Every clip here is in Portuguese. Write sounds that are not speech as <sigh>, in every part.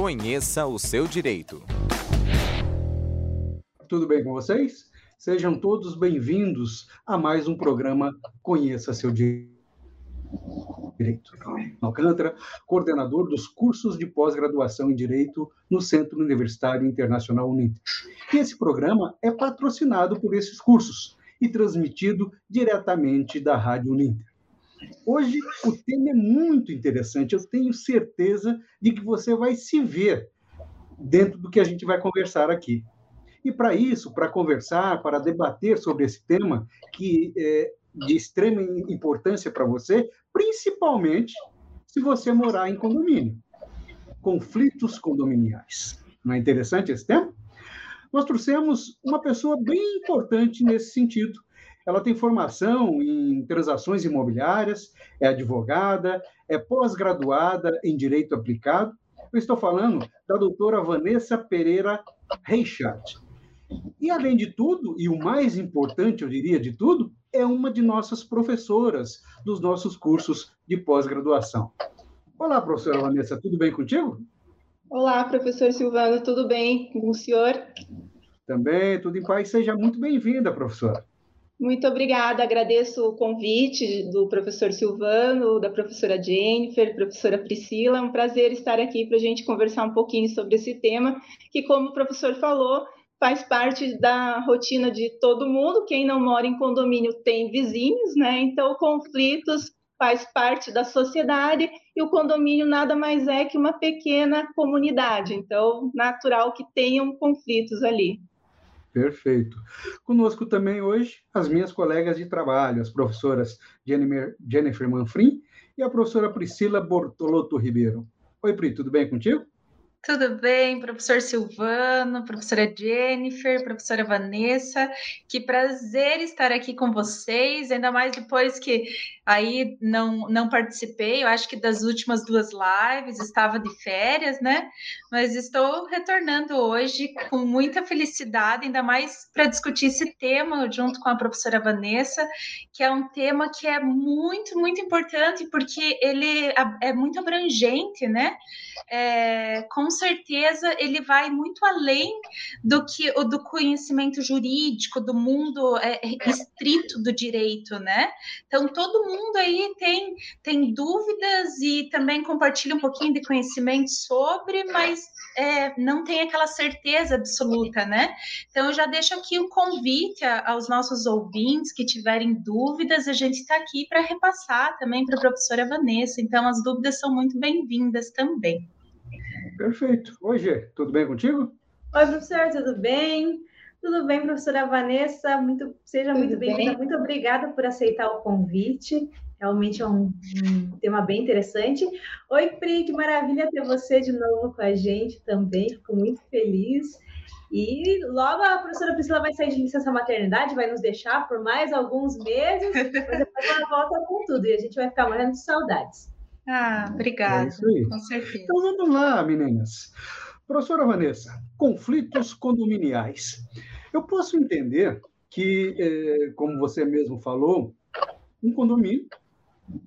Conheça o seu direito. Tudo bem com vocês? Sejam todos bem-vindos a mais um programa Conheça seu direito. Alcântara, coordenador dos cursos de pós-graduação em Direito no Centro Universitário Internacional Uninter. E esse programa é patrocinado por esses cursos e transmitido diretamente da Rádio Uninter. Hoje o tema é muito interessante, eu tenho certeza de que você vai se ver dentro do que a gente vai conversar aqui. E para isso, para conversar, para debater sobre esse tema, que é de extrema importância para você, principalmente se você morar em condomínio. Conflitos condominiais. Não é interessante esse tema? Nós trouxemos uma pessoa bem importante nesse sentido, ela tem formação em transações imobiliárias, é advogada, é pós-graduada em Direito Aplicado. Eu estou falando da doutora Vanessa Pereira Reichardt. E, além de tudo, e o mais importante, eu diria, de tudo, é uma de nossas professoras dos nossos cursos de pós-graduação. Olá, professora Vanessa, tudo bem contigo? Olá, professor Silvano, tudo bem com o senhor? Também, tudo em paz. Seja muito bem-vinda, professora. Muito obrigada, agradeço o convite do professor Silvano, da professora Jennifer, professora Priscila. É um prazer estar aqui para a gente conversar um pouquinho sobre esse tema, que, como o professor falou, faz parte da rotina de todo mundo. Quem não mora em condomínio tem vizinhos, né? Então, conflitos faz parte da sociedade e o condomínio nada mais é que uma pequena comunidade. Então, natural que tenham conflitos ali. Perfeito. Conosco também hoje as minhas colegas de trabalho, as professoras Jennifer Manfrim e a professora Priscila Bortolotto Ribeiro. Oi, Pri, tudo bem contigo? Tudo bem, professor Silvano, professora Jennifer, professora Vanessa. Que prazer estar aqui com vocês, ainda mais depois que aí não, não participei, eu acho que das últimas duas lives, estava de férias, né? Mas estou retornando hoje com muita felicidade, ainda mais para discutir esse tema junto com a professora Vanessa, que é um tema que é muito, muito importante, porque ele é muito abrangente, né? É, com certeza ele vai muito além do que o do conhecimento jurídico, do mundo é, estrito do direito, né? Então todo mundo aí tem, tem dúvidas e também compartilha um pouquinho de conhecimento sobre, mas é, não tem aquela certeza absoluta, né? Então eu já deixo aqui um convite a, aos nossos ouvintes que tiverem dúvidas, a gente está aqui para repassar também para a professora Vanessa. Então as dúvidas são muito bem-vindas também. Perfeito. Oi, Gê, tudo bem contigo? Oi, professor, tudo bem? Tudo bem, professora Vanessa? Muito, seja tudo muito bem-vinda. Bem? Muito obrigada por aceitar o convite. Realmente é um, um, tema bem interessante. Oi, Pri, que maravilha ter você de novo com a gente também. Fico muito feliz. E logo a professora Priscila vai sair de licença maternidade, vai nos deixar por mais alguns meses, mas depois ela volta com tudo e a gente vai ficar morrendo de saudades. Ah, obrigada. É isso aí. Com certeza. Então vamos lá, meninas. Professora Vanessa, conflitos condominiais. Eu posso entender que, eh, como você mesmo falou, um condomínio,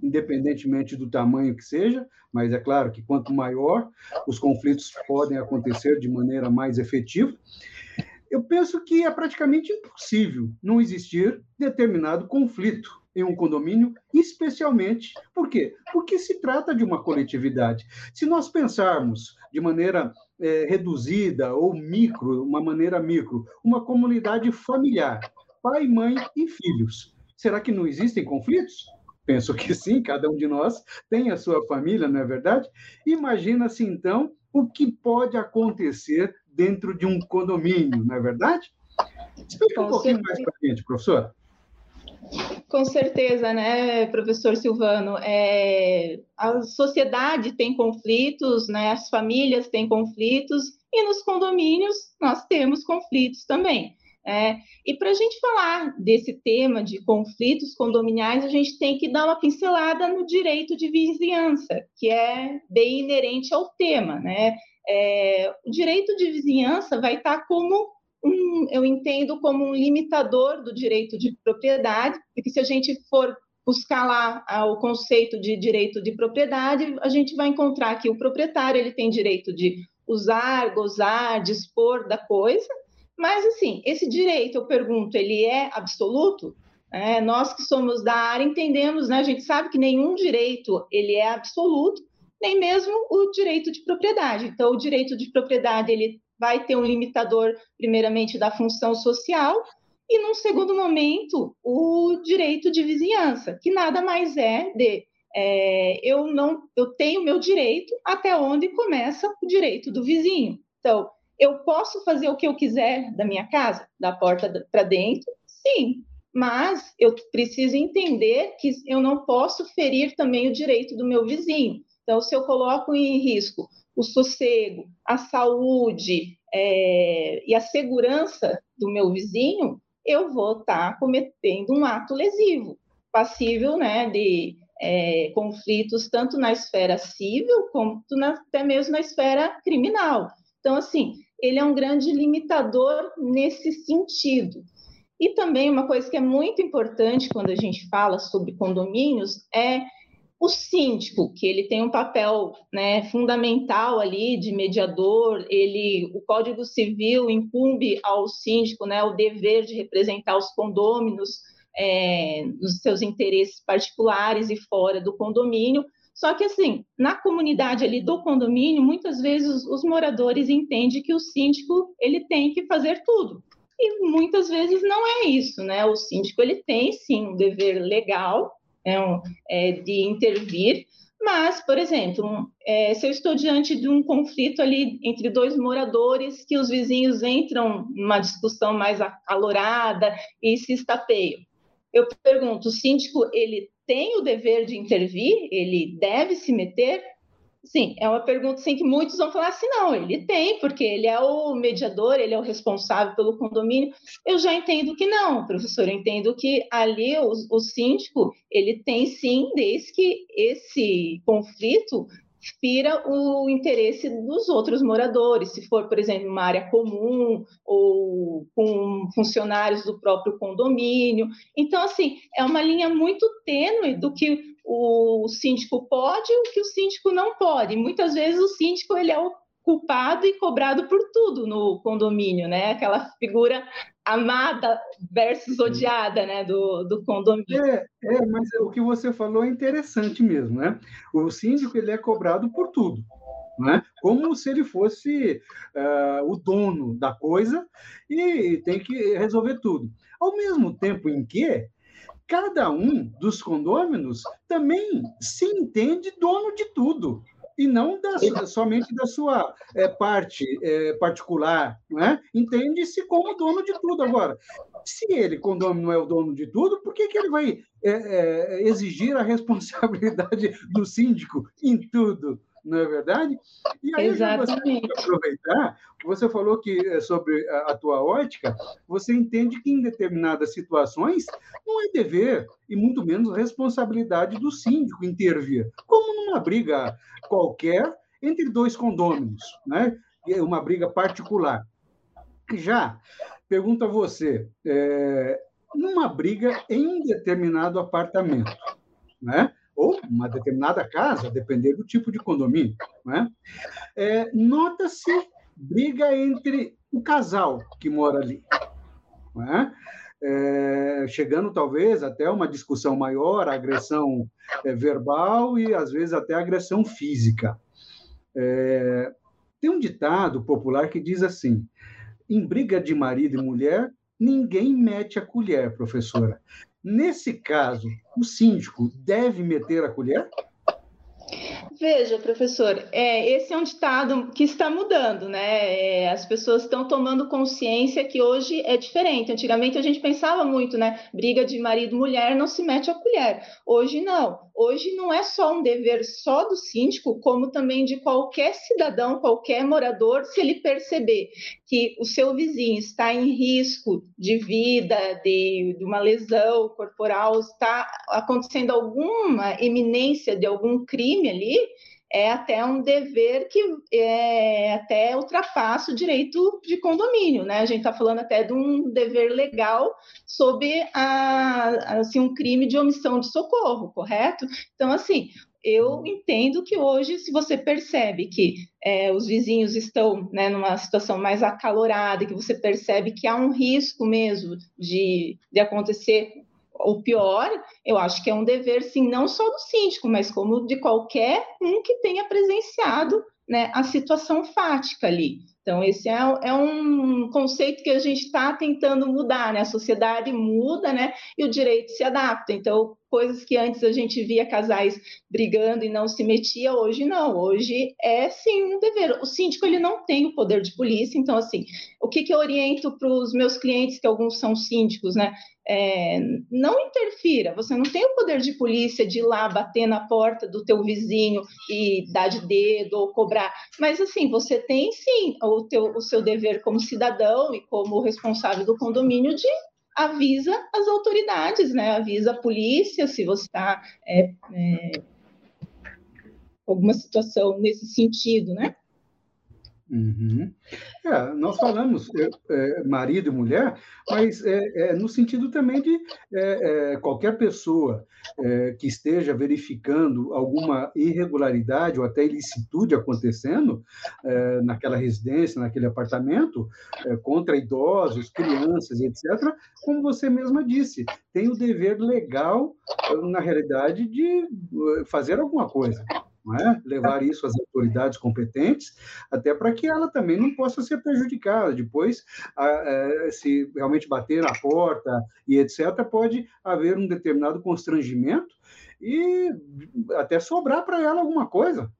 independentemente do tamanho que seja, mas é claro que quanto maior, os conflitos podem acontecer de maneira mais efetiva. Eu penso que é praticamente impossível não existir determinado conflito em um condomínio, especialmente por quê? Porque se trata de uma coletividade. Se nós pensarmos de maneira é, reduzida ou micro, uma maneira micro, uma comunidade familiar, pai, mãe e filhos, será que não existem conflitos? Penso que sim, cada um de nós tem a sua família, não é verdade? Imagina-se então o que pode acontecer dentro de um condomínio, não é verdade? Explica um pouquinho mais para a gente, professor. Com certeza, né, professor Silvano? É, a sociedade tem conflitos, né, as famílias têm conflitos, e nos condomínios nós temos conflitos também. É, e para a gente falar desse tema de conflitos condominiais, a gente tem que dar uma pincelada no direito de vizinhança, que é bem inerente ao tema. Né? É, o direito de vizinhança vai estar como um, eu entendo como um limitador do direito de propriedade, porque se a gente for buscar lá ah, o conceito de direito de propriedade, a gente vai encontrar que o proprietário ele tem direito de usar, gozar, dispor da coisa, mas assim, esse direito, eu pergunto, ele é absoluto? É, nós que somos da área entendemos, né? A gente sabe que nenhum direito ele é absoluto, nem mesmo o direito de propriedade. Então, o direito de propriedade ele vai ter um limitador, primeiramente, da função social, e, num segundo momento, o direito de vizinhança, que nada mais é de é, eu não eu tenho meu direito até onde começa o direito do vizinho. Então, eu posso fazer o que eu quiser da minha casa, da porta para dentro? Sim, mas eu preciso entender que eu não posso ferir também o direito do meu vizinho. Então, se eu coloco em risco o sossego, a saúde é, e a segurança do meu vizinho, eu vou estar tá cometendo um ato lesivo, passível né, de é, conflitos tanto na esfera civil quanto na, até mesmo na esfera criminal. Então, assim, ele é um grande limitador nesse sentido. E também uma coisa que é muito importante quando a gente fala sobre condomínios é o síndico, que ele tem um papel né, fundamental ali de mediador, ele, o Código Civil incumbe ao síndico né, o dever de representar os condôminos é, nos seus interesses particulares e fora do condomínio. Só que, assim, na comunidade ali do condomínio, muitas vezes os moradores entendem que o síndico ele tem que fazer tudo. E muitas vezes não é isso, né? O síndico ele tem sim um dever legal é um, é, de intervir. Mas, por exemplo, é, se eu estou diante de um conflito ali entre dois moradores, que os vizinhos entram numa discussão mais acalorada e se estapeiam, eu pergunto: o síndico ele tem o dever de intervir? Ele deve se meter? Sim, é uma pergunta assim, que muitos vão falar assim, não, ele tem, porque ele é o mediador, ele é o responsável pelo condomínio. Eu já entendo que não, professor, eu entendo que ali o, o síndico, ele tem sim, desde que esse conflito fira o interesse dos outros moradores, se for, por exemplo, uma área comum ou com funcionários do próprio condomínio. Então, assim, é uma linha muito tênue do que o síndico pode e o que o síndico não pode. Muitas vezes o síndico ele é o culpado e cobrado por tudo no condomínio, né? Aquela figura amada versus odiada, né, do, do condomínio. É, é, mas o que você falou é interessante mesmo, né? O síndico ele é cobrado por tudo, né? Como se ele fosse uh, o dono da coisa e tem que resolver tudo. Ao mesmo tempo em que cada um dos condôminos também se entende dono de tudo e não da, somente da sua é, parte é, particular, é? entende-se como dono de tudo. Agora, se ele, condômino, não é o dono de tudo, por que, que ele vai é, exigir a <laughs> responsabilidade do síndico em tudo? Não é verdade? E aí Exatamente. eu <laughs> aproveitar, você falou que eh, sobre a, a tua ótica, você entende que em determinadas situações não é dever e muito menos responsabilidade do síndico intervir, como numa briga qualquer entre dois condôminos, né? Uma briga particular. Já pergunto a você, é, numa briga em um determinado apartamento, né? Ou uma determinada casa, depender do tipo de condomínio. Né? É, Nota-se briga entre o casal que mora ali. Né? É, chegando talvez até uma discussão maior, agressão é, verbal e às vezes até agressão física. É, tem um ditado popular que diz assim: em briga de marido e mulher, ninguém mete a colher, professora. Nesse caso, o síndico deve meter a colher? Veja, professor, é, esse é um ditado que está mudando, né? É, as pessoas estão tomando consciência que hoje é diferente. Antigamente a gente pensava muito, né? Briga de marido mulher não se mete a colher. Hoje não. Hoje não é só um dever só do síndico, como também de qualquer cidadão, qualquer morador, se ele perceber que o seu vizinho está em risco de vida, de, de uma lesão corporal, está acontecendo alguma iminência de algum crime ali, é até um dever que é, até ultrapassa o direito de condomínio, né? A gente está falando até de um dever legal sob a, assim, um crime de omissão de socorro, correto? Então, assim, eu entendo que hoje, se você percebe que é, os vizinhos estão né, numa situação mais acalorada, que você percebe que há um risco mesmo de, de acontecer o pior, eu acho que é um dever, sim, não só do síndico, mas como de qualquer um que tenha presenciado né, a situação fática ali. Então, esse é, é um conceito que a gente está tentando mudar, né? A sociedade muda, né? E o direito se adapta. Então, coisas que antes a gente via casais brigando e não se metia, hoje não. Hoje é sim um dever. O síndico ele não tem o poder de polícia, então assim, o que, que eu oriento para os meus clientes, que alguns são síndicos, né? É, não interfira, você não tem o poder de polícia de ir lá bater na porta do teu vizinho e dar de dedo ou cobrar, mas assim, você tem sim o, teu, o seu dever como cidadão e como responsável do condomínio de avisa as autoridades, né? Avisa a polícia se você está é, é, alguma situação nesse sentido, né? Uhum. É, nós falamos é, é, marido e mulher, mas é, é no sentido também de é, qualquer pessoa que esteja verificando alguma irregularidade ou até ilicitude acontecendo naquela residência, naquele apartamento, contra idosos, crianças, etc., como você mesma disse, tem o dever legal, na realidade, de fazer alguma coisa é? levar isso às autoridades competentes, até para que ela também não possa ser prejudicada. Depois, é, se realmente bater na porta e etc., pode haver um determinado constrangimento e até sobrar para ela alguma coisa.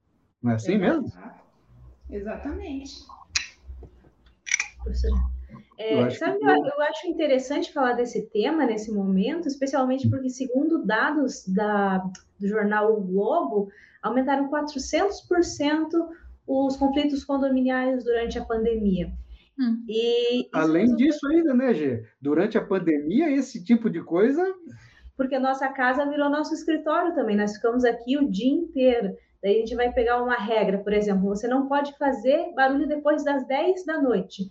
Não é assim mesmo? Exatamente. É, eu, acho sabe, que... eu acho interessante falar desse tema nesse momento, especialmente porque, segundo dados da, do jornal o Globo, aumentaram 400% os conflitos condominiais durante a pandemia. Hum. E Além disso ainda, né, Gê? Durante a pandemia, esse tipo de coisa... Porque a nossa casa virou nosso escritório também, nós ficamos aqui o dia inteiro. Daí a gente vai pegar uma regra, por exemplo, você não pode fazer barulho depois das 10 da noite.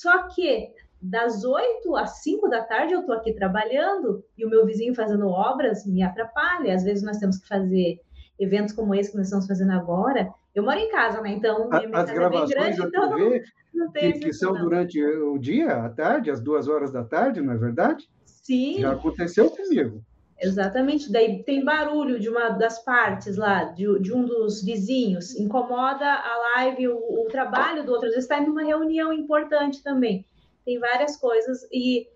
Só que das 8 às 5 da tarde eu estou aqui trabalhando e o meu vizinho fazendo obras me atrapalha. Às vezes nós temos que fazer eventos como esse que nós estamos fazendo agora, eu moro em casa, né? Então, a, as gravações é grande, então TV, <laughs> não, tem que, que são não. durante o dia, à tarde, às duas horas da tarde, não é verdade? Sim. Já aconteceu comigo. Exatamente. Daí tem barulho de uma das partes lá, de, de um dos vizinhos, incomoda a live, o, o trabalho do outro. Às vezes está em uma reunião importante também. Tem várias coisas e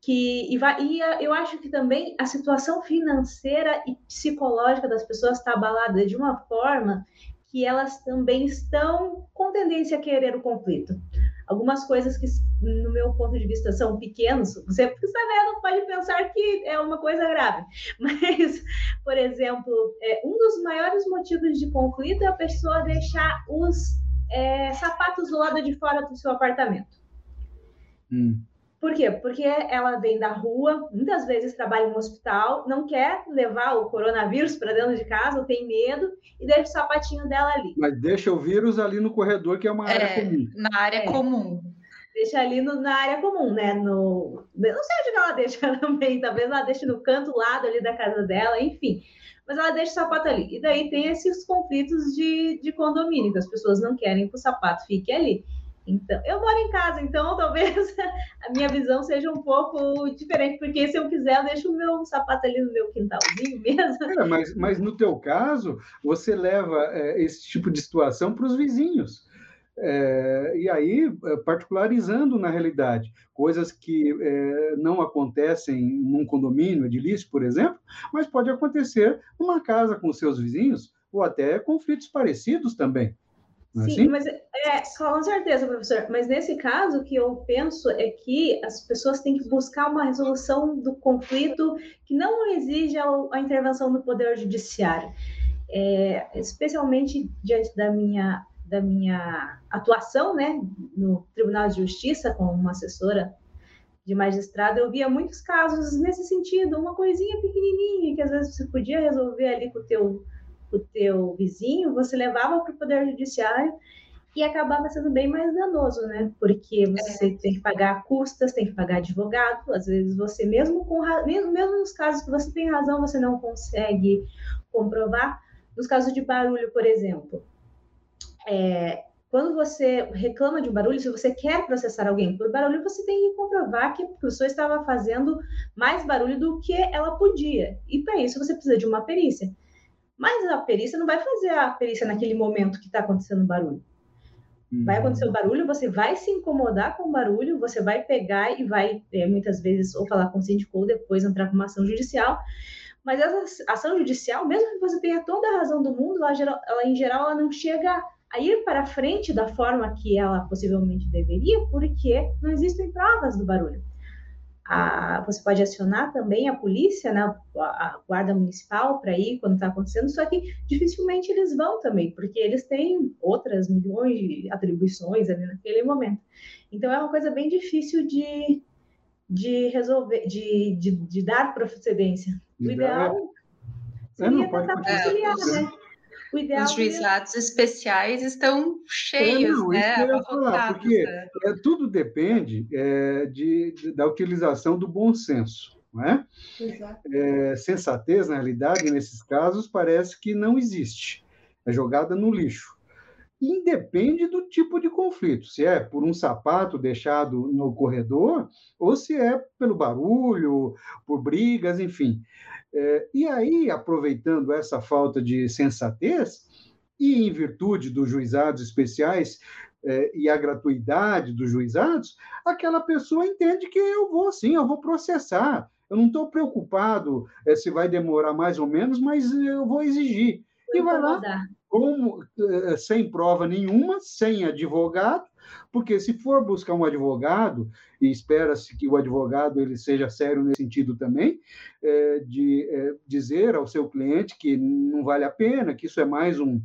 que e, vai, e eu acho que também a situação financeira e psicológica das pessoas está abalada de uma forma que elas também estão com tendência a querer o conflito. Algumas coisas que, no meu ponto de vista, são pequenos, você está vendo, pode pensar que é uma coisa grave, <laughs> mas, por exemplo, é, um dos maiores motivos de conflito é a pessoa deixar os é, sapatos do lado de fora do seu apartamento. Hum. Por quê? Porque ela vem da rua, muitas vezes trabalha em um hospital, não quer levar o coronavírus para dentro de casa, ou tem medo, e deixa o sapatinho dela ali. Mas deixa o vírus ali no corredor, que é uma área é, comum. Na área é. comum. Deixa ali no, na área comum, né? No, não sei onde ela deixa <laughs> também, talvez ela deixe no canto lado ali da casa dela, enfim. Mas ela deixa o sapato ali. E daí tem esses conflitos de, de condomínio, que as pessoas não querem que o sapato fique ali. Então, eu moro em casa, então <laughs> talvez a minha visão seja um pouco diferente, porque se eu quiser, eu deixo o meu sapato ali no meu quintalzinho <laughs> mesmo. É, mas, mas no teu caso, você leva é, esse tipo de situação para os vizinhos. É, e aí, é, particularizando na realidade, coisas que é, não acontecem num condomínio edilício, por exemplo, mas pode acontecer numa casa com seus vizinhos, ou até conflitos parecidos também. É Sim, assim? mas é, com certeza, professor. Mas nesse caso, o que eu penso é que as pessoas têm que buscar uma resolução do conflito que não exija a intervenção do Poder Judiciário. É, especialmente diante da minha, da minha atuação né, no Tribunal de Justiça, como uma assessora de magistrado, eu via muitos casos nesse sentido, uma coisinha pequenininha que às vezes você podia resolver ali com o teu o teu vizinho, você levava para o Poder Judiciário e acabava sendo bem mais danoso, né? Porque você é. tem que pagar custas, tem que pagar advogado, às vezes você mesmo com mesmo, mesmo nos casos que você tem razão, você não consegue comprovar. Nos casos de barulho, por exemplo, é, quando você reclama de um barulho, se você quer processar alguém por barulho, você tem que comprovar que a pessoa estava fazendo mais barulho do que ela podia. E para isso você precisa de uma perícia. Mas a perícia não vai fazer a perícia naquele momento que está acontecendo o barulho. Vai uhum. acontecer o barulho, você vai se incomodar com o barulho, você vai pegar e vai, é, muitas vezes, ou falar com o síndico ou depois entrar com uma ação judicial. Mas essa ação judicial, mesmo que você tenha toda a razão do mundo, ela, ela em geral ela não chega a ir para frente da forma que ela possivelmente deveria, porque não existem provas do barulho. A, você pode acionar também a polícia, né, a guarda municipal para ir quando está acontecendo, só que dificilmente eles vão também, porque eles têm outras milhões de atribuições ali naquele momento. Então é uma coisa bem difícil de, de resolver, de, de, de dar procedência. O ideal é, seria tentar conciliar, né? O ideal Os juizados é... especiais estão cheios, é, não, né? Falar, porque né? é, tudo depende é, de, de, da utilização do bom senso. Não é? é? sensatez, na realidade, nesses casos, parece que não existe. É jogada no lixo. Independe do tipo de conflito, se é por um sapato deixado no corredor, ou se é pelo barulho, por brigas, enfim. É, e aí, aproveitando essa falta de sensatez, e em virtude dos juizados especiais é, e a gratuidade dos juizados, aquela pessoa entende que eu vou sim, eu vou processar. Eu não estou preocupado é, se vai demorar mais ou menos, mas eu vou exigir. e vai lá, como, sem prova nenhuma, sem advogado, porque se for buscar um advogado, e espera-se que o advogado ele seja sério nesse sentido também, é, de é, dizer ao seu cliente que não vale a pena, que isso é mais um,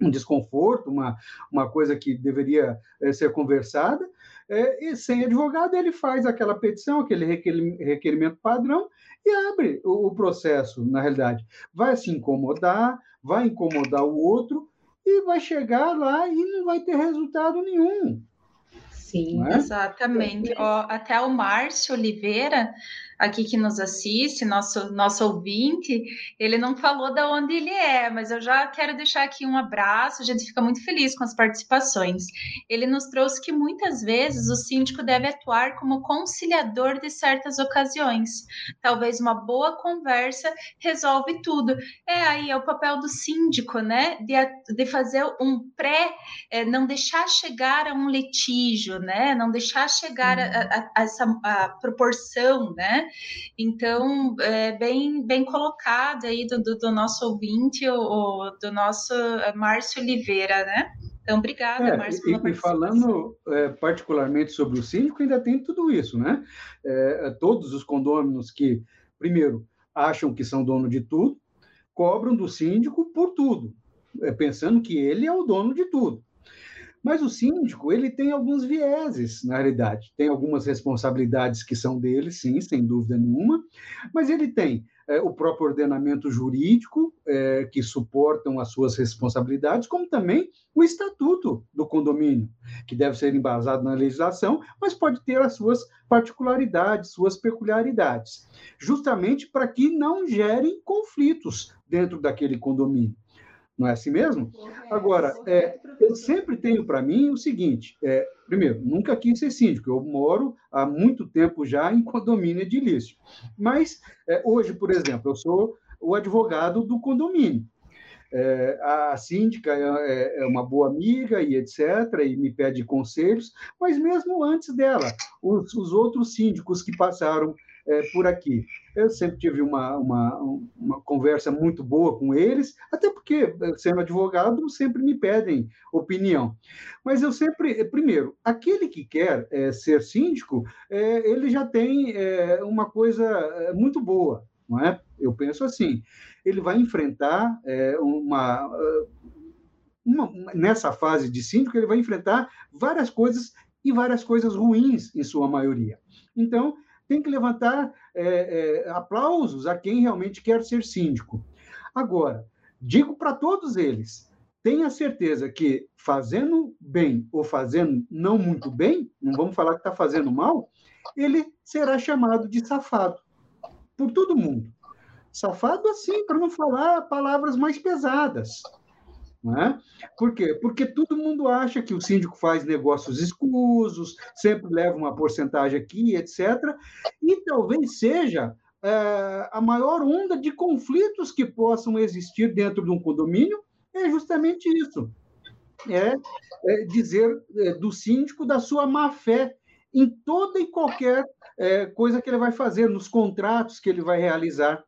um desconforto, uma, uma coisa que deveria é, ser conversada, é, e sem advogado ele faz aquela petição, aquele requerimento padrão e abre o, o processo, na realidade. Vai se incomodar, vai incomodar o outro, e vai chegar lá e não vai ter resultado nenhum. Sim, é? exatamente. Ó, até o Márcio Oliveira aqui que nos assiste, nosso, nosso ouvinte, ele não falou de onde ele é, mas eu já quero deixar aqui um abraço, a gente fica muito feliz com as participações. Ele nos trouxe que muitas vezes o síndico deve atuar como conciliador de certas ocasiões. Talvez uma boa conversa resolve tudo. É aí, é o papel do síndico, né? De, de fazer um pré, é, não deixar chegar a um litígio, né? Não deixar chegar a, a, a essa a proporção, né? Então, é bem, bem colocado aí do, do, do nosso ouvinte, o, do nosso é, Márcio Oliveira, né? Então, obrigada, é, Márcio, pela e, falando é, particularmente sobre o síndico, ainda tem tudo isso, né? É, todos os condôminos que, primeiro, acham que são dono de tudo, cobram do síndico por tudo, pensando que ele é o dono de tudo. Mas o síndico, ele tem alguns vieses, na realidade. Tem algumas responsabilidades que são dele, sim, sem dúvida nenhuma, mas ele tem é, o próprio ordenamento jurídico, é, que suportam as suas responsabilidades, como também o estatuto do condomínio, que deve ser embasado na legislação, mas pode ter as suas particularidades, suas peculiaridades, justamente para que não gerem conflitos dentro daquele condomínio. Não é assim mesmo? Agora, é, eu sempre tenho para mim o seguinte: é, primeiro, nunca quis ser síndico, eu moro há muito tempo já em condomínio edilício. Mas, é, hoje, por exemplo, eu sou o advogado do condomínio. É, a síndica é, é, é, uma boa amiga e etc., e me pede conselhos, mas mesmo antes dela, os, os outros síndicos que passaram é, por aqui. Eu sempre tive uma, uma, uma conversa muito boa com eles, até porque, sendo advogado, sempre me pedem opinião. Mas eu sempre, primeiro, aquele que quer é, ser síndico, é, ele já tem uma coisa muito boa, não é? Eu penso assim, ele vai enfrentar uma, uma, nessa fase de síndico, ele vai enfrentar várias coisas e várias coisas ruins, em sua maioria. Então, tem que levantar é, é, aplausos a quem realmente quer ser síndico. Agora, digo para todos eles: tenha certeza que fazendo bem ou fazendo não muito bem, não vamos falar que está fazendo mal, ele será chamado de safado por todo mundo. Safado assim, para não falar palavras mais pesadas. Né? Por quê? Porque todo mundo acha que o síndico faz negócios escusos, sempre leva uma porcentagem aqui, etc. E talvez seja é, a maior onda de conflitos que possam existir dentro de um condomínio é justamente isso. É, é dizer é, do síndico da sua má fé em toda e qualquer é, coisa que ele vai fazer, nos contratos que ele vai realizar.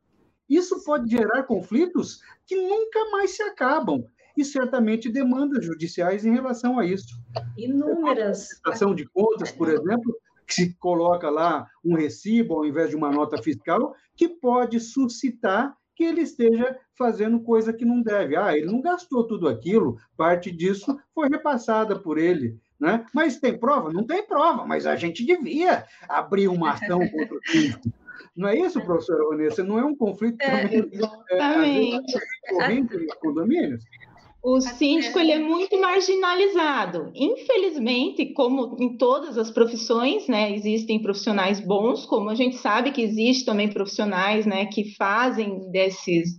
Isso pode gerar conflitos que nunca mais se acabam e certamente demandas judiciais em relação a isso. Inúmeras. A de contas, por exemplo, que se coloca lá um recibo ao invés de uma nota fiscal, que pode suscitar que ele esteja fazendo coisa que não deve. Ah, ele não gastou tudo aquilo, parte disso foi repassada por ele. Né? Mas tem prova? Não tem prova, mas a gente devia abrir uma ação <laughs> contra o síndico. Não é isso, professora Vanessa? Não é um conflito é, também, exatamente. É, corrente nos condomínios? O síndico ele é muito marginalizado. Infelizmente, como em todas as profissões, né, existem profissionais bons, como a gente sabe que existe também profissionais, né, que fazem desses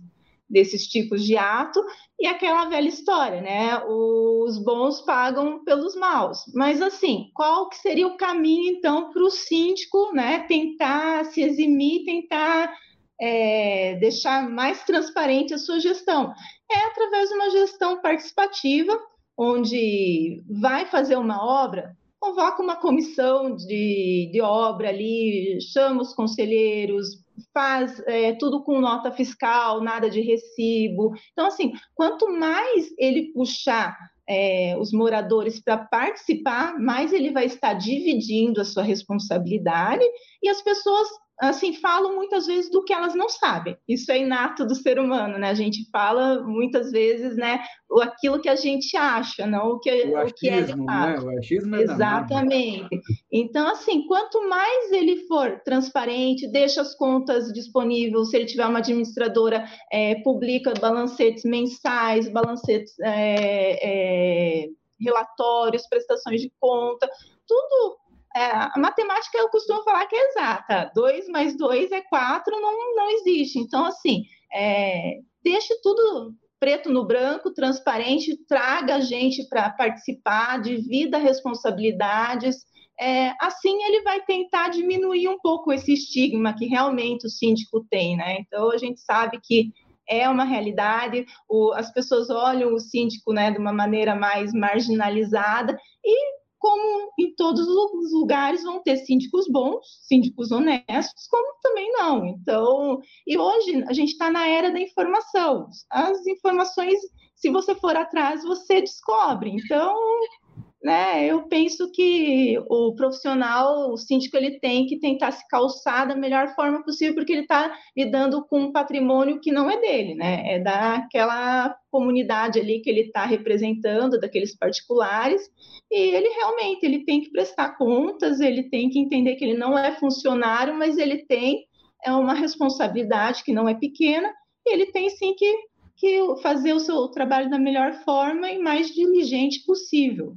desses tipos de ato e aquela velha história, né? Os bons pagam pelos maus. Mas assim, qual que seria o caminho então para o síndico, né, tentar se eximir, tentar é, deixar mais transparente a sua gestão? É através de uma gestão participativa, onde vai fazer uma obra, convoca uma comissão de, de obra ali, chama os conselheiros, faz é, tudo com nota fiscal, nada de recibo. Então, assim, quanto mais ele puxar é, os moradores para participar, mais ele vai estar dividindo a sua responsabilidade e as pessoas assim, falam muitas vezes do que elas não sabem. Isso é inato do ser humano, né? A gente fala muitas vezes, né, aquilo que a gente acha, não o que, o, achismo, o que é de fato. Né? O achismo é Exatamente. Então, assim, quanto mais ele for transparente, deixa as contas disponíveis, se ele tiver uma administradora, é, publica balancetes mensais, balancetes, é, é, relatórios, prestações de conta, tudo é, a matemática eu costumo falar que é exata. 2 mais 2 é 4, não, não existe. Então, assim, é, deixe tudo preto no branco, transparente, traga a gente para participar, divida responsabilidades. É, assim ele vai tentar diminuir um pouco esse estigma que realmente o síndico tem, né? Então a gente sabe que é uma realidade, o, as pessoas olham o síndico né, de uma maneira mais marginalizada e como em todos os lugares vão ter síndicos bons, síndicos honestos, como também não. Então, e hoje a gente está na era da informação. As informações, se você for atrás, você descobre. Então, né, eu penso que o profissional, o síndico, ele tem que tentar se calçar da melhor forma possível, porque ele está lidando com um patrimônio que não é dele, né? É daquela comunidade ali que ele está representando, daqueles particulares, e ele realmente ele tem que prestar contas, ele tem que entender que ele não é funcionário, mas ele tem é uma responsabilidade que não é pequena, e ele tem sim que, que fazer o seu trabalho da melhor forma e mais diligente possível.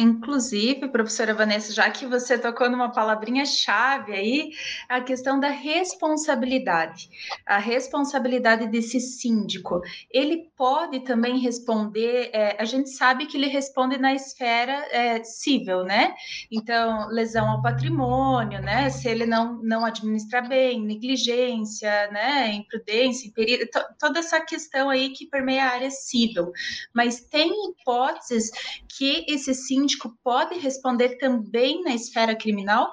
Inclusive, professora Vanessa, já que você tocou numa palavrinha-chave aí, a questão da responsabilidade. A responsabilidade desse síndico. Ele pode também responder, é, a gente sabe que ele responde na esfera é, civil, né? Então, lesão ao patrimônio, né? Se ele não, não administra bem, negligência, né? Imprudência, imperícia, toda essa questão aí que permeia a área civil. Mas tem hipóteses que esse síndico síndico pode responder também na esfera criminal?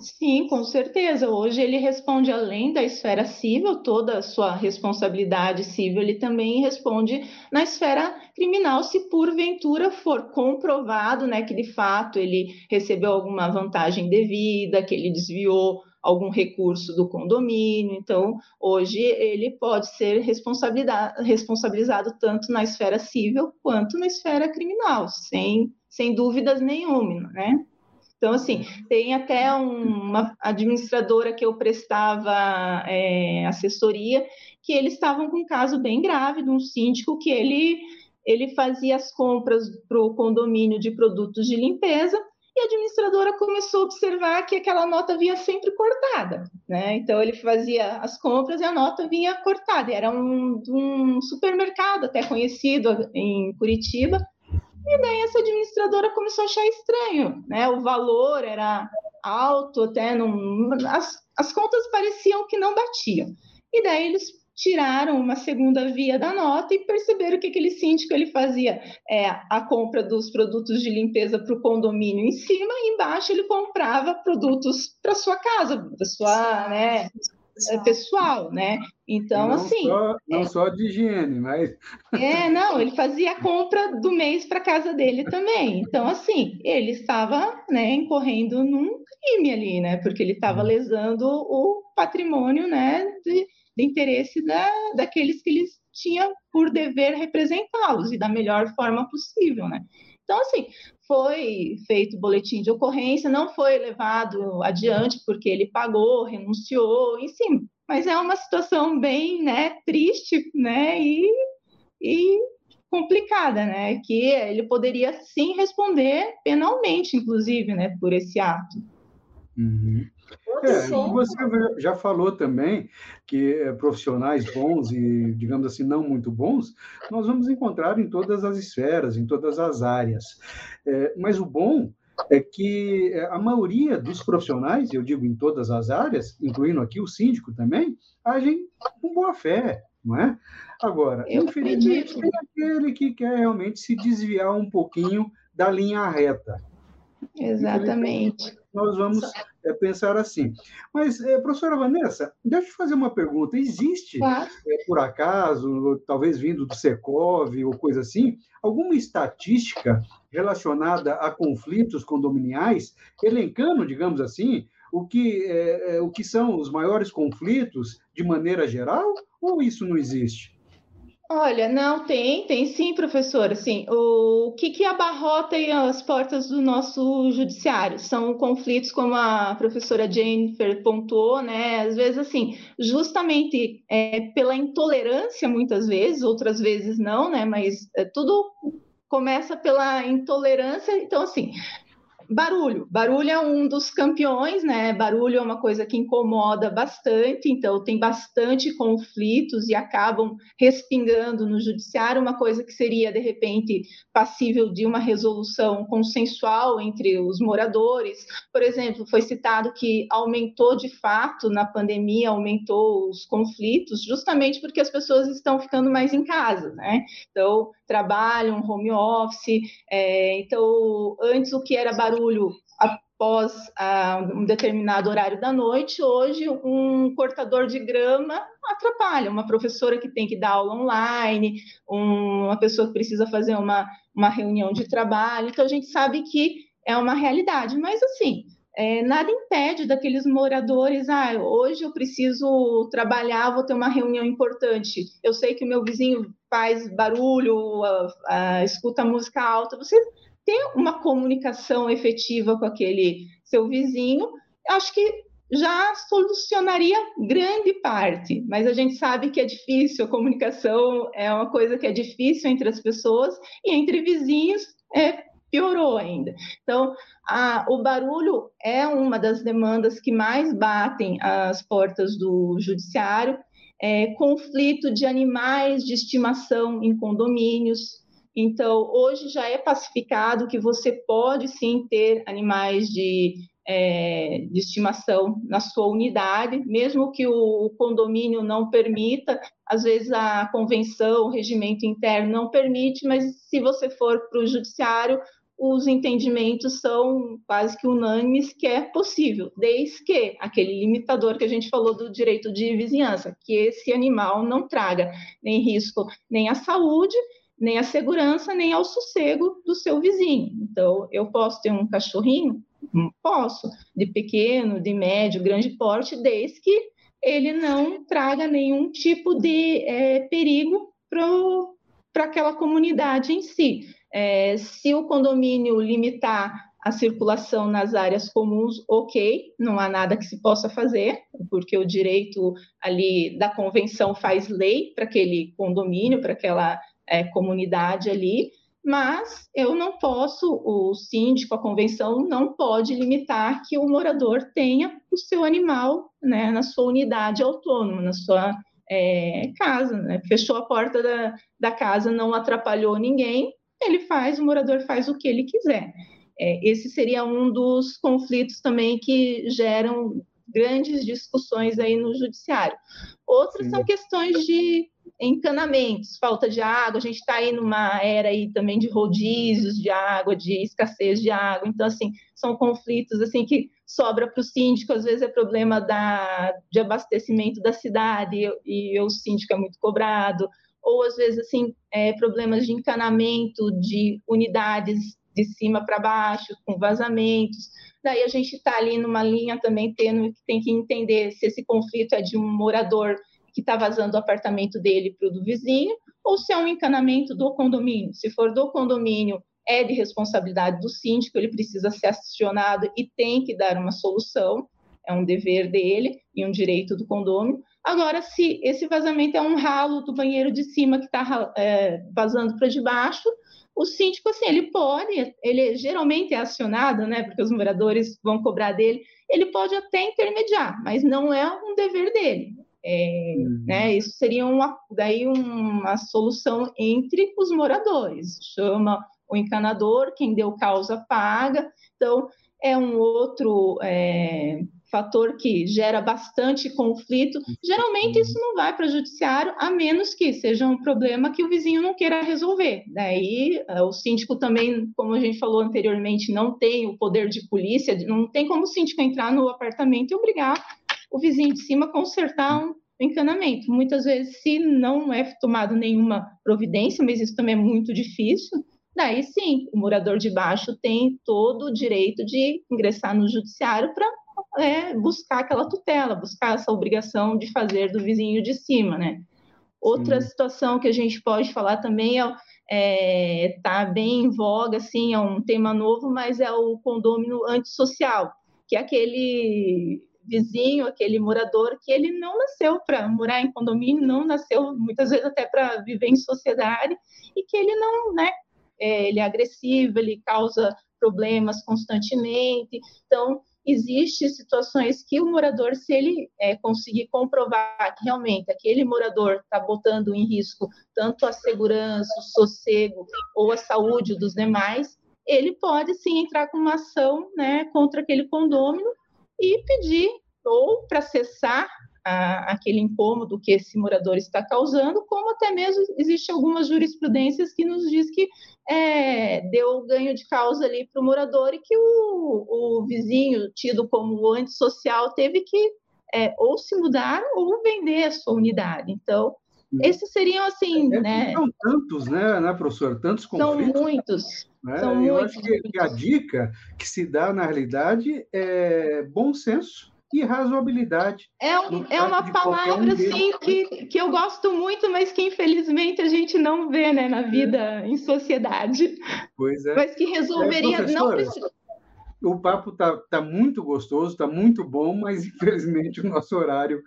Sim, com certeza. Hoje ele responde além da esfera civil, toda a sua responsabilidade civil, ele também responde na esfera criminal, se porventura for comprovado, né, que de fato ele recebeu alguma vantagem devida, que ele desviou algum recurso do condomínio. Então, hoje ele pode ser responsabilizado tanto na esfera civil quanto na esfera criminal, sem sem dúvidas nenhuma, né? Então, assim, tem até uma administradora que eu prestava é, assessoria, que eles estavam com um caso bem grave de um síndico que ele, ele fazia as compras para o condomínio de produtos de limpeza e a administradora começou a observar que aquela nota vinha sempre cortada, né? Então ele fazia as compras e a nota vinha cortada. Era um, um supermercado até conhecido em Curitiba. E daí essa administradora começou a achar estranho, né? O valor era alto, até não, as, as contas pareciam que não batiam. E daí eles tiraram uma segunda via da nota e perceberam que aquele síndico ele fazia é, a compra dos produtos de limpeza para o condomínio em cima e embaixo ele comprava produtos para sua casa, para sua, né, pessoal. pessoal, né? Então, não assim. Só, não é, só de higiene, mas. <laughs> É, não, ele fazia a compra do mês para casa dele também. Então, assim, ele estava né, incorrendo num crime ali, né? Porque ele estava uhum. lesando o patrimônio né, de, de interesse da, daqueles que eles tinham por dever representá-los e da melhor forma possível, né? Então, assim, foi feito boletim de ocorrência, não foi levado adiante porque ele pagou, renunciou, enfim, mas é uma situação bem, né, triste, né, e, e complicada, né, que ele poderia sim responder penalmente, inclusive, né, por esse ato. Uhum. É, você já falou também que é, profissionais bons e, digamos assim, não muito bons, nós vamos encontrar em todas as esferas, em todas as áreas. É, mas o bom é que é, a maioria dos profissionais, eu digo em todas as áreas, incluindo aqui o síndico também, agem com boa fé, não é? Agora, eu infelizmente, acredito. tem aquele que quer realmente se desviar um pouquinho da linha reta. Exatamente. Nós vamos é, pensar assim. Mas, é, professora Vanessa, deixa eu te fazer uma pergunta. Existe, claro. é, por acaso, talvez vindo do Secov ou coisa assim, alguma estatística relacionada a conflitos condominiais, elencando, digamos assim, o que, é, o que são os maiores conflitos de maneira geral, ou isso não existe? Olha, não tem, tem sim, professor. Assim, o, o que, que abarrota as portas do nosso judiciário? São conflitos, como a professora Jennifer pontuou, né? Às vezes, assim, justamente é, pela intolerância, muitas vezes, outras vezes não, né? Mas é, tudo começa pela intolerância. Então, assim, Barulho. Barulho é um dos campeões, né? Barulho é uma coisa que incomoda bastante, então tem bastante conflitos e acabam respingando no judiciário, uma coisa que seria, de repente, passível de uma resolução consensual entre os moradores. Por exemplo, foi citado que aumentou de fato na pandemia, aumentou os conflitos, justamente porque as pessoas estão ficando mais em casa, né? Então, trabalham, home office. É, então, antes o que era barulho após uh, um determinado horário da noite, hoje um cortador de grama atrapalha. Uma professora que tem que dar aula online, um, uma pessoa que precisa fazer uma, uma reunião de trabalho. Então, a gente sabe que é uma realidade, mas assim. É, nada impede daqueles moradores, ah, hoje eu preciso trabalhar, vou ter uma reunião importante. Eu sei que o meu vizinho faz barulho, a, a, escuta música alta, você tem uma comunicação efetiva com aquele seu vizinho, acho que já solucionaria grande parte, mas a gente sabe que é difícil, a comunicação é uma coisa que é difícil entre as pessoas e entre vizinhos é, piorou ainda. Então, a, o barulho é uma das demandas que mais batem as portas do judiciário, é, conflito de animais de estimação em condomínios. Então, hoje já é pacificado que você pode sim ter animais de, é, de estimação na sua unidade, mesmo que o condomínio não permita, às vezes a convenção, o regimento interno não permite, mas se você for para o judiciário, os entendimentos são quase que unânimes que é possível, desde que aquele limitador que a gente falou do direito de vizinhança, que esse animal não traga nem risco nem à saúde, nem à segurança, nem ao sossego do seu vizinho. Então, eu posso ter um cachorrinho? Posso, de pequeno, de médio, grande porte, desde que ele não traga nenhum tipo de é, perigo para aquela comunidade em si. É, se o condomínio limitar a circulação nas áreas comuns, ok, não há nada que se possa fazer, porque o direito ali da convenção faz lei para aquele condomínio, para aquela é, comunidade ali, mas eu não posso, o síndico, a convenção não pode limitar que o morador tenha o seu animal né, na sua unidade autônoma, na sua é, casa. Né? Fechou a porta da, da casa, não atrapalhou ninguém, ele faz, o morador faz o que ele quiser. É, esse seria um dos conflitos também que geram grandes discussões aí no judiciário. Outras Sim. são questões de encanamentos, falta de água, a gente está aí numa era aí também de rodízios de água, de escassez de água, então, assim, são conflitos, assim, que sobra para o síndico, às vezes é problema da, de abastecimento da cidade e, e o síndico é muito cobrado, ou às vezes, assim, é, problemas de encanamento de unidades de cima para baixo, com vazamentos, daí a gente está ali numa linha também tendo que tem que entender se esse conflito é de um morador que está vazando o apartamento dele para o do vizinho, ou se é um encanamento do condomínio. Se for do condomínio, é de responsabilidade do síndico, ele precisa ser acionado e tem que dar uma solução, é um dever dele e um direito do condomínio. Agora, se esse vazamento é um ralo do banheiro de cima que está é, vazando para de baixo, o síndico, assim, ele pode, ele geralmente é acionado, né, porque os moradores vão cobrar dele, ele pode até intermediar, mas não é um dever dele. É, uhum. né, isso seria uma, daí uma solução entre os moradores. Chama o encanador, quem deu causa paga. Então, é um outro é, fator que gera bastante conflito. Geralmente, isso não vai para o judiciário, a menos que seja um problema que o vizinho não queira resolver. Daí, é, o síndico também, como a gente falou anteriormente, não tem o poder de polícia, não tem como o síndico entrar no apartamento e obrigar o vizinho de cima consertar um encanamento. Muitas vezes, se não é tomado nenhuma providência, mas isso também é muito difícil, daí sim, o morador de baixo tem todo o direito de ingressar no judiciário para é, buscar aquela tutela, buscar essa obrigação de fazer do vizinho de cima, né? Outra sim. situação que a gente pode falar também é é, tá bem em voga, assim, é um tema novo, mas é o condômino antissocial, que é aquele vizinho, aquele morador, que ele não nasceu para morar em condomínio, não nasceu muitas vezes até para viver em sociedade, e que ele não, né, é, ele é agressivo, ele causa problemas constantemente. Então, existem situações que o morador, se ele é, conseguir comprovar que realmente aquele morador está botando em risco tanto a segurança, o sossego ou a saúde dos demais, ele pode sim entrar com uma ação né, contra aquele condômino e pedir ou para cessar a, aquele incômodo que esse morador está causando, como até mesmo existe algumas jurisprudências que nos diz que é, deu ganho de causa ali para o morador e que o, o vizinho tido como antissocial teve que é, ou se mudar ou vender a sua unidade. Então, esses seriam assim, é, né? São tantos, né, né, professor? Tantos conflitos. São muitos. Né? São Eu muitos, acho que, que, a dica que se dá, na realidade, é bom senso e razoabilidade. É, um, é uma palavra, um assim, que, que eu gosto muito, mas que infelizmente a gente não vê né, na vida, em sociedade. Pois é. Mas que resolveria. É, não precisa... O papo está tá muito gostoso, está muito bom, mas infelizmente o nosso horário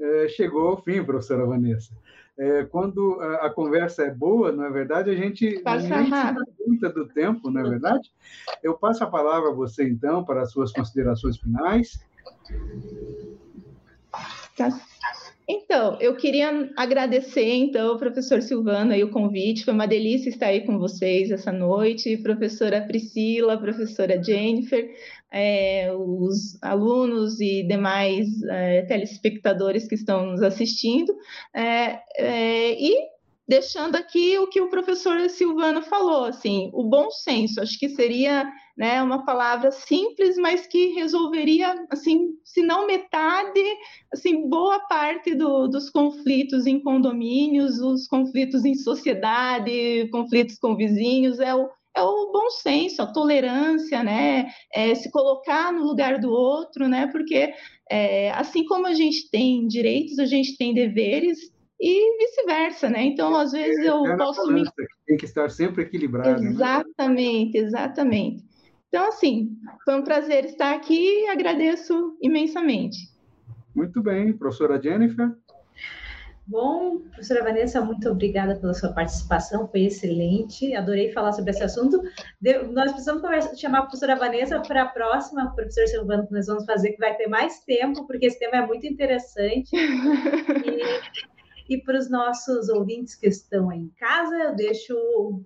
é, chegou ao fim, professora Vanessa. É, quando a, a, conversa é boa, não é verdade? A gente Passa nem se pergunta do tempo, não é verdade? Eu passo a palavra a você, então, para as suas considerações finais. Tá. Então, eu queria agradecer, então, professor Silvano aí o convite, foi uma delícia estar aí com vocês essa noite, professora Priscila, professora Jennifer, é, os alunos e demais é, telespectadores que estão nos assistindo, é, é e deixando aqui o que o professor Silvano falou, assim, o bom senso, acho que seria né, uma palavra simples, mas que resolveria, assim, se não metade, assim, boa parte do, dos conflitos em condomínios, os conflitos em sociedade, conflitos com vizinhos, é o, é o bom senso, a tolerância, né, é se colocar no lugar do outro, né, porque é, assim como a gente tem direitos, a gente tem deveres, e vice-versa, né? Então, às vezes eu é posso me... Tem que estar sempre equilibrado. Exatamente, né? exatamente. Então, assim, foi um prazer estar aqui e agradeço imensamente. Muito bem, professora Jennifer. Bom, professora Vanessa, muito obrigada pela sua participação, foi excelente, adorei falar sobre esse assunto. De, nós precisamos conversa, chamar a professora Vanessa para a próxima, professor Silvano, que nós vamos fazer, que vai ter mais tempo, porque esse tema é muito interessante. E, <laughs> e para os nossos ouvintes que estão aí em casa, eu deixo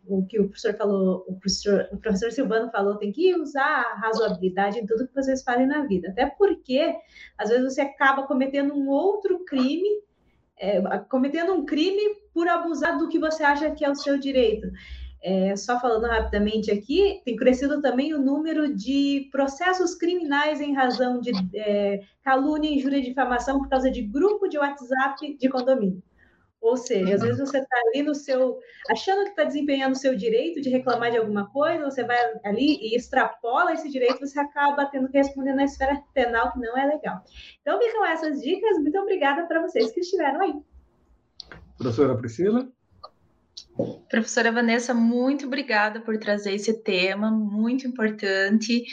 o, que o professor falou, o professor, o professor Silvano falou, tem que usar a razoabilidade em tudo que vocês fazem na vida. Até porque, às vezes, você acaba cometendo um outro crime é, cometendo um crime por abusar do que você acha que é o seu direito. É, só falando rapidamente aqui, tem crescido também o número de processos criminais em razão de é, calúnia, injúria e difamação por causa de grupo de WhatsApp de condomínio. Ou seja, às vezes você está ali no seu. achando que está desempenhando o seu direito de reclamar de alguma coisa, você vai ali e extrapola esse direito, você acaba tendo que responder na esfera penal, que não é legal. Então, ficam essas dicas. Muito obrigada para vocês que estiveram aí. Professora Priscila? Professora Vanessa, muito obrigada por trazer esse tema, muito importante.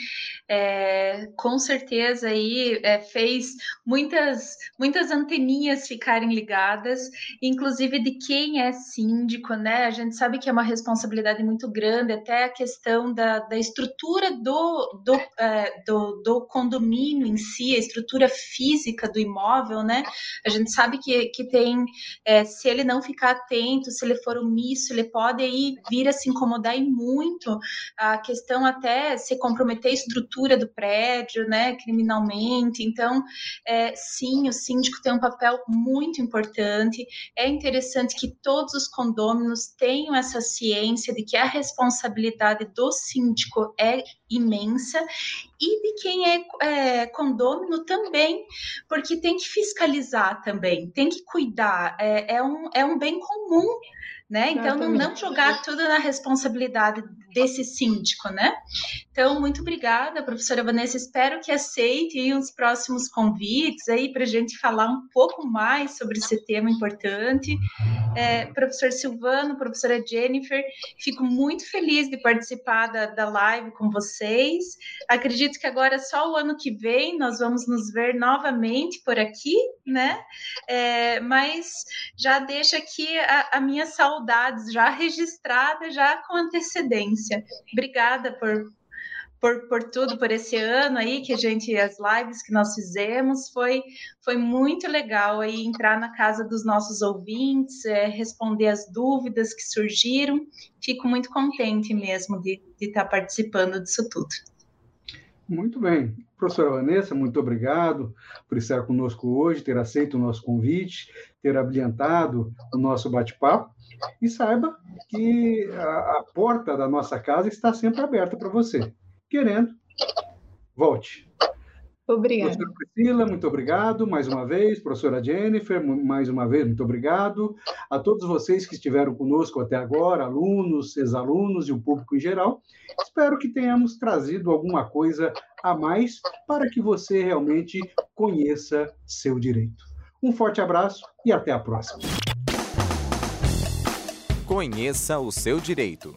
É, com certeza aí é, fez muitas, muitas anteninhas ficarem ligadas, inclusive de quem é síndico, né? A gente sabe que é uma responsabilidade muito grande, até a questão da, da estrutura do, do, é, do, do condomínio em si, a estrutura física do imóvel, né? A gente sabe que, que tem, é, se ele não ficar atento, se ele for omisso, ele pode aí vir a se incomodar e muito a questão até se comprometer a estrutura do prédio, né, criminalmente. Então, é, sim, o síndico tem um papel muito importante. É interessante que todos os condôminos tenham essa ciência de que a responsabilidade do síndico é imensa e de quem é, é condômino também, porque tem que fiscalizar também, tem que cuidar, é, é, um, é um bem comum né? Então, não, não jogar tudo na responsabilidade desse síndico, né? Então, muito obrigada, professora Vanessa. Espero que aceite os próximos convites aí para a gente falar um pouco mais sobre esse tema importante. É, professor Silvano, professora Jennifer, fico muito feliz de participar da, da live com vocês. Acredito que agora só o ano que vem nós vamos nos ver novamente por aqui, né? É, mas já deixa aqui a, a minha saudades já registrada, já com antecedência. Obrigada por, por, por tudo, por esse ano aí que a gente, as lives que nós fizemos, foi, foi muito legal aí entrar na casa dos nossos ouvintes, é, responder as dúvidas que surgiram. Fico muito contente mesmo de, de estar participando disso tudo. Muito bem. Professora Vanessa, muito obrigado por estar conosco hoje, ter aceito o nosso convite, ter abrilhantado o nosso bate-papo. E saiba que a, a porta da nossa casa está sempre aberta para você. Querendo, volte. Obrigada. Professora Priscila, muito obrigado mais uma vez. Professora Jennifer, mais uma vez, muito obrigado. A todos vocês que estiveram conosco até agora, alunos, ex-alunos e o público em geral, espero que tenhamos trazido alguma coisa a mais para que você realmente conheça seu direito. Um forte abraço e até a próxima. Conheça o seu direito.